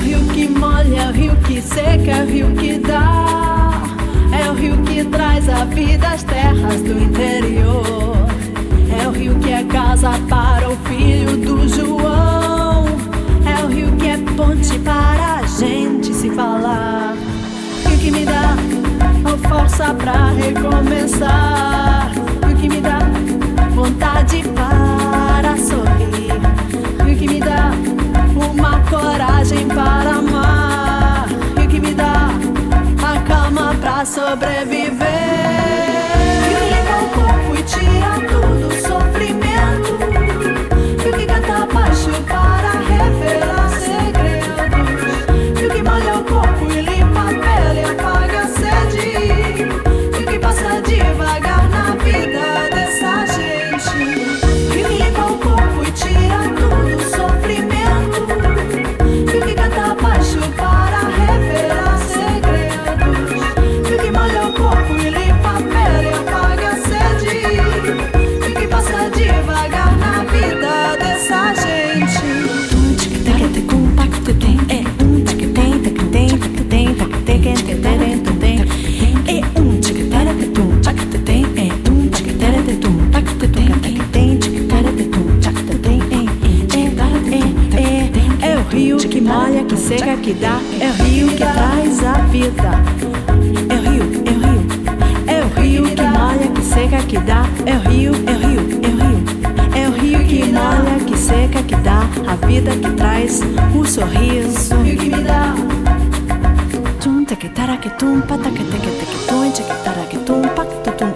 rio que molha, é o rio que seca, é o rio que dá. É o rio que traz a vida às terras do interior. É o rio que é casa para o filho do João. É o rio que é ponte para a gente se falar. Rio que me dá a força para recomeçar. Rio que me dá vontade para coragem para amar. Rio que me dá a calma pra sobreviver. Seca que dá, é o rio que traz a vida. É o rio, é o rio, é o rio que molha, que seca que dá, é o rio, é o rio, é o rio. É o rio que molha, que seca, que dá a vida que traz o sorriso. O rio que me dá. Tum, taque, taraque, tum, pataque, teque, teque, tum, taque, taraque, tum, pacto, tum,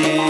Yeah.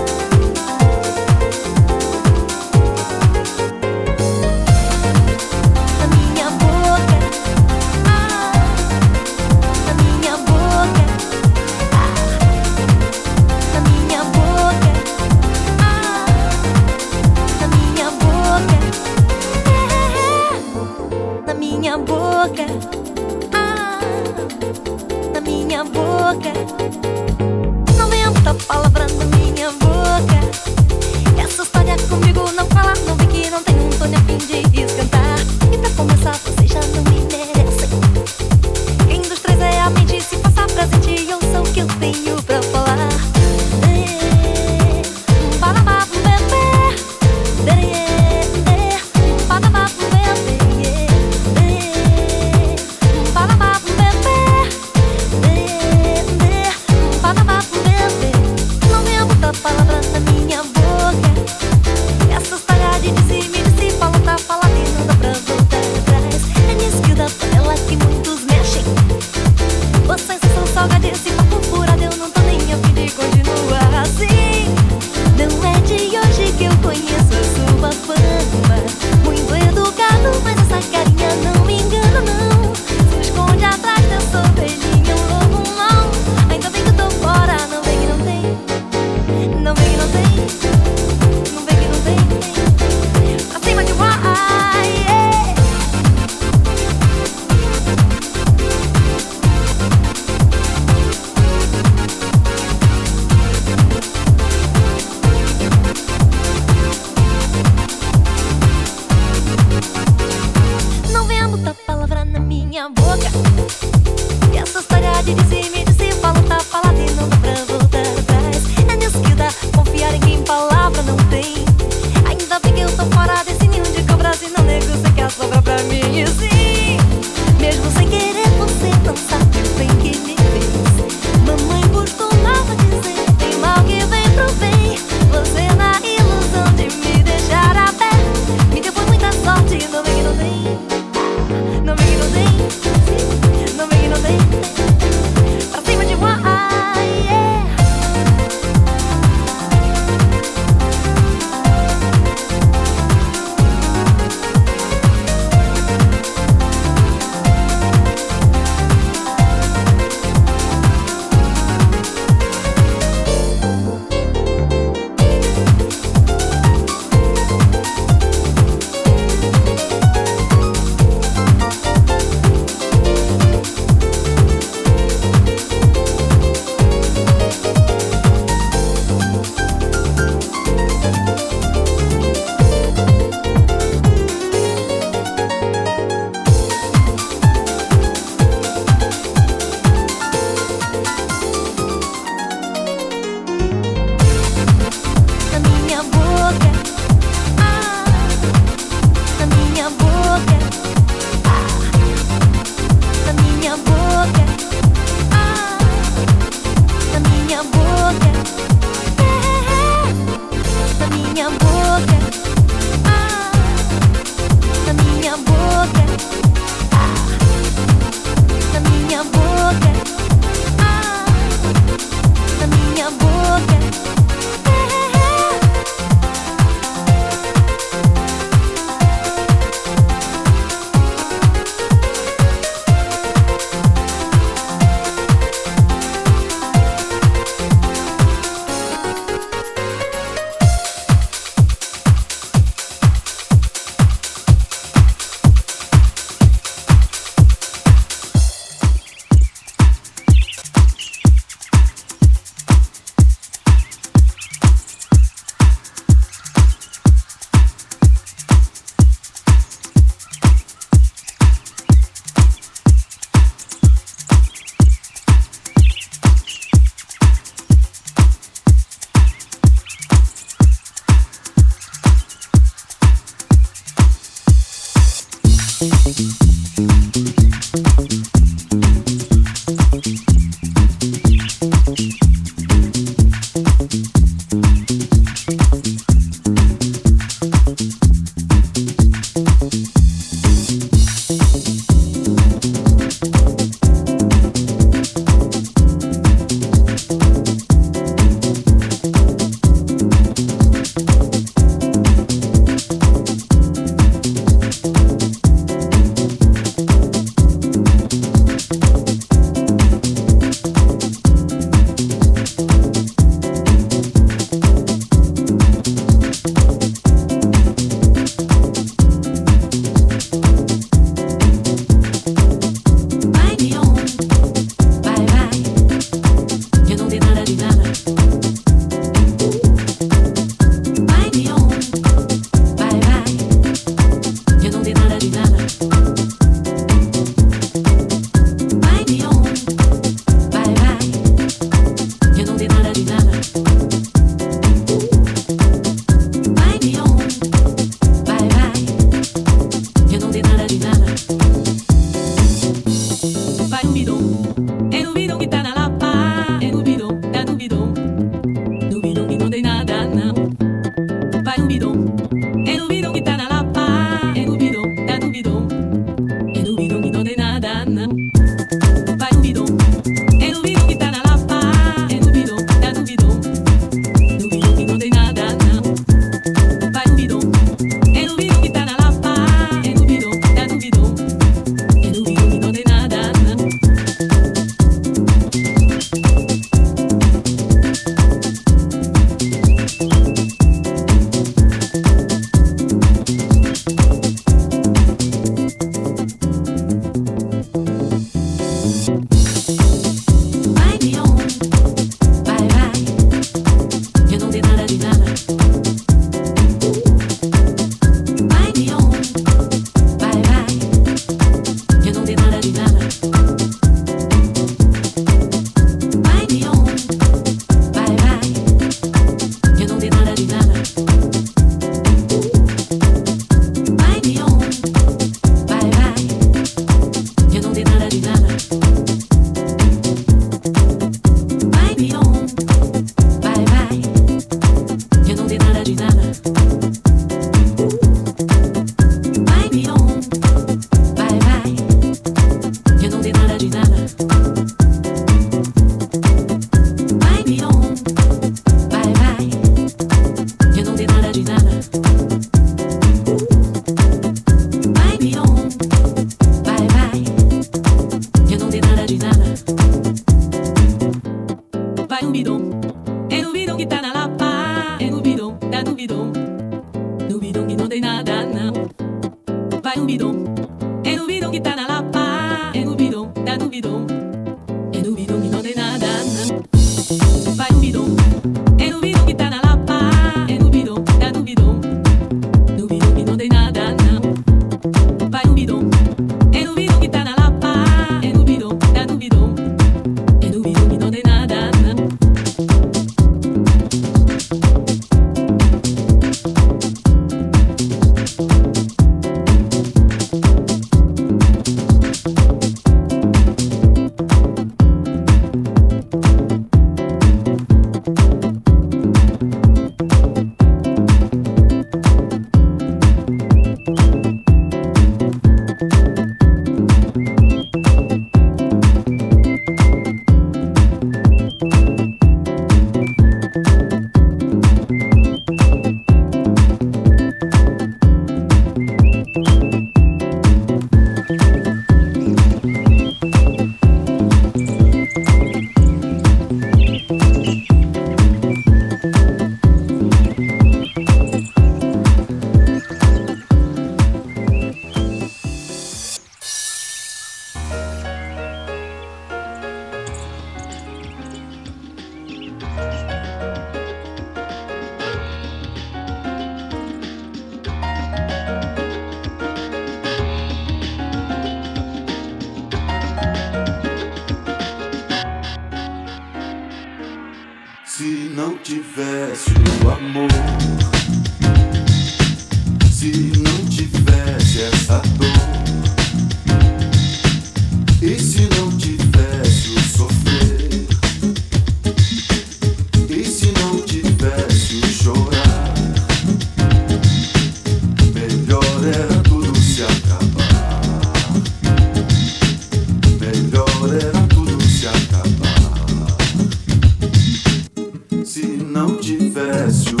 Se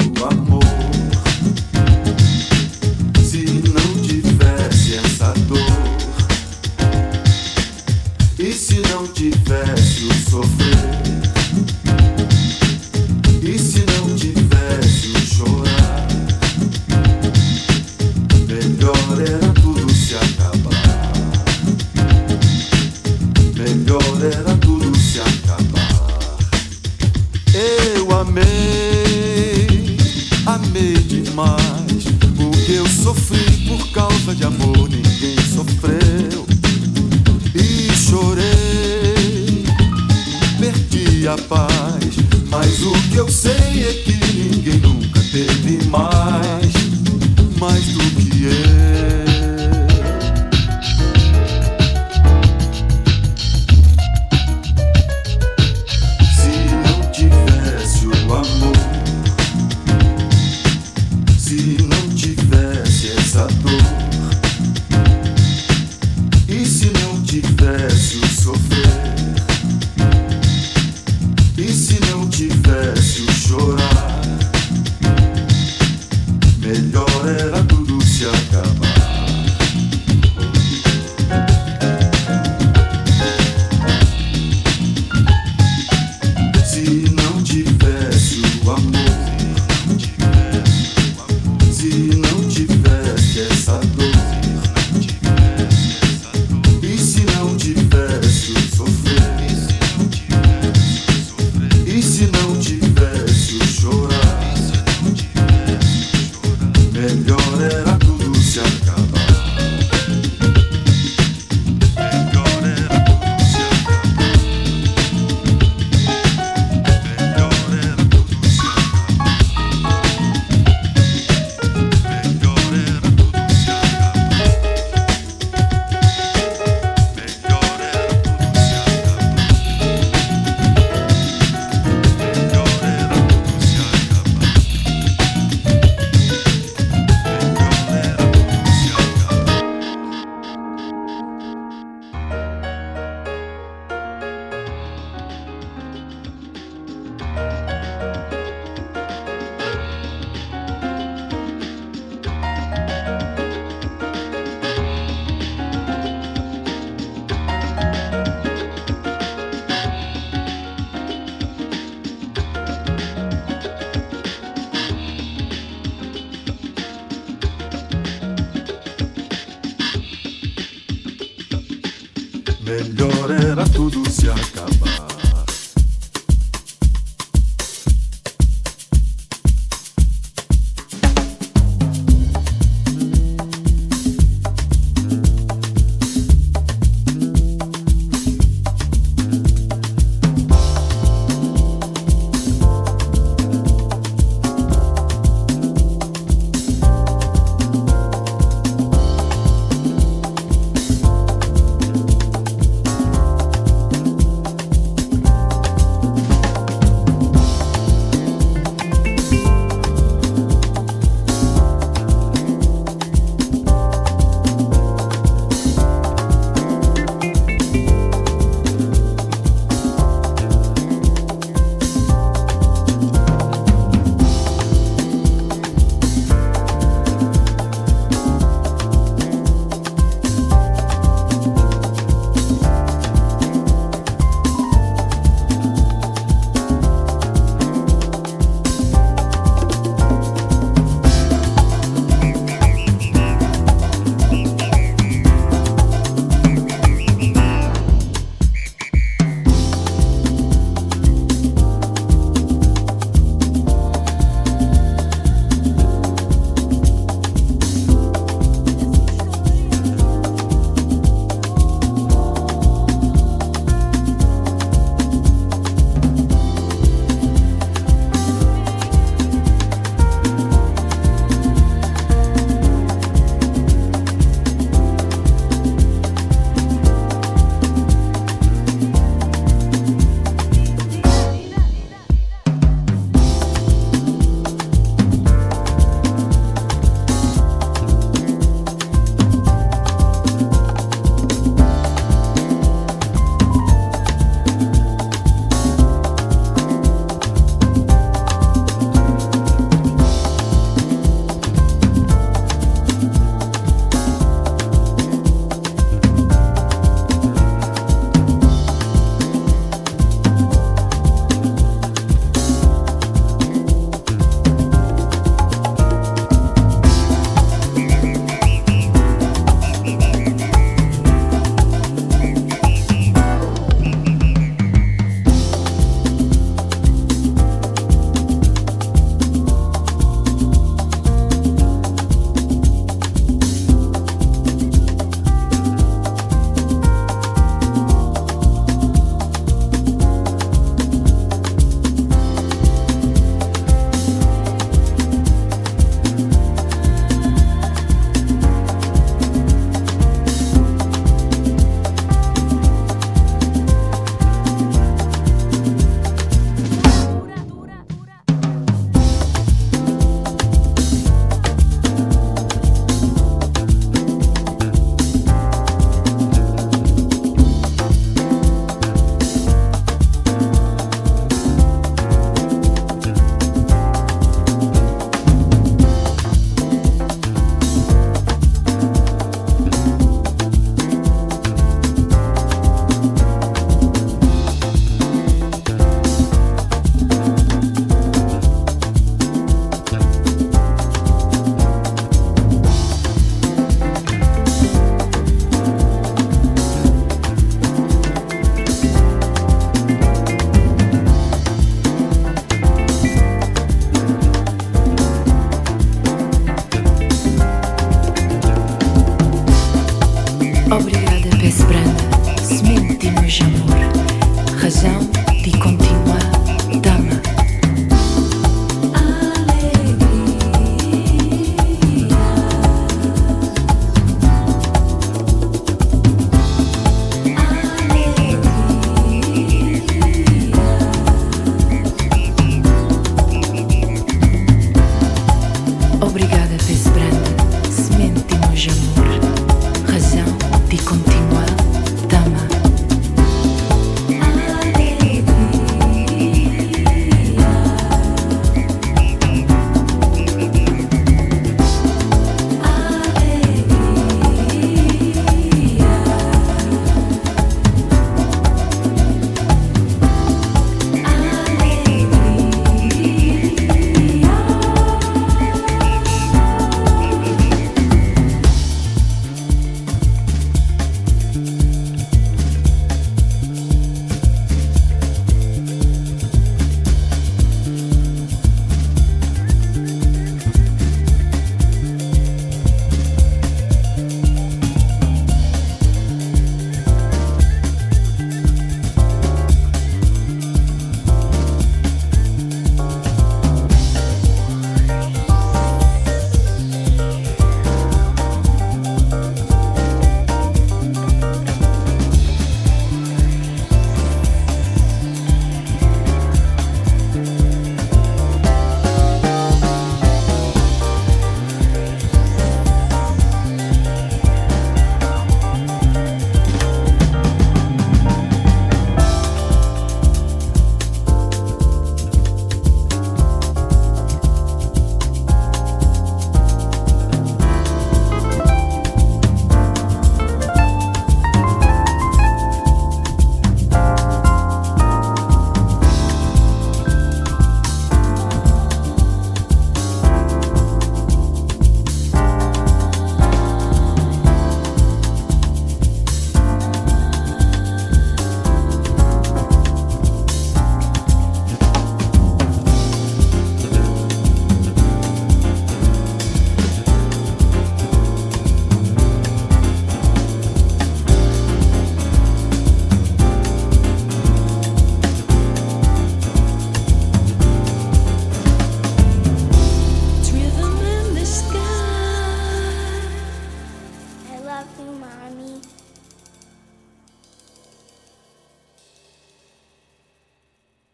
Migliorerà tudo se acalmar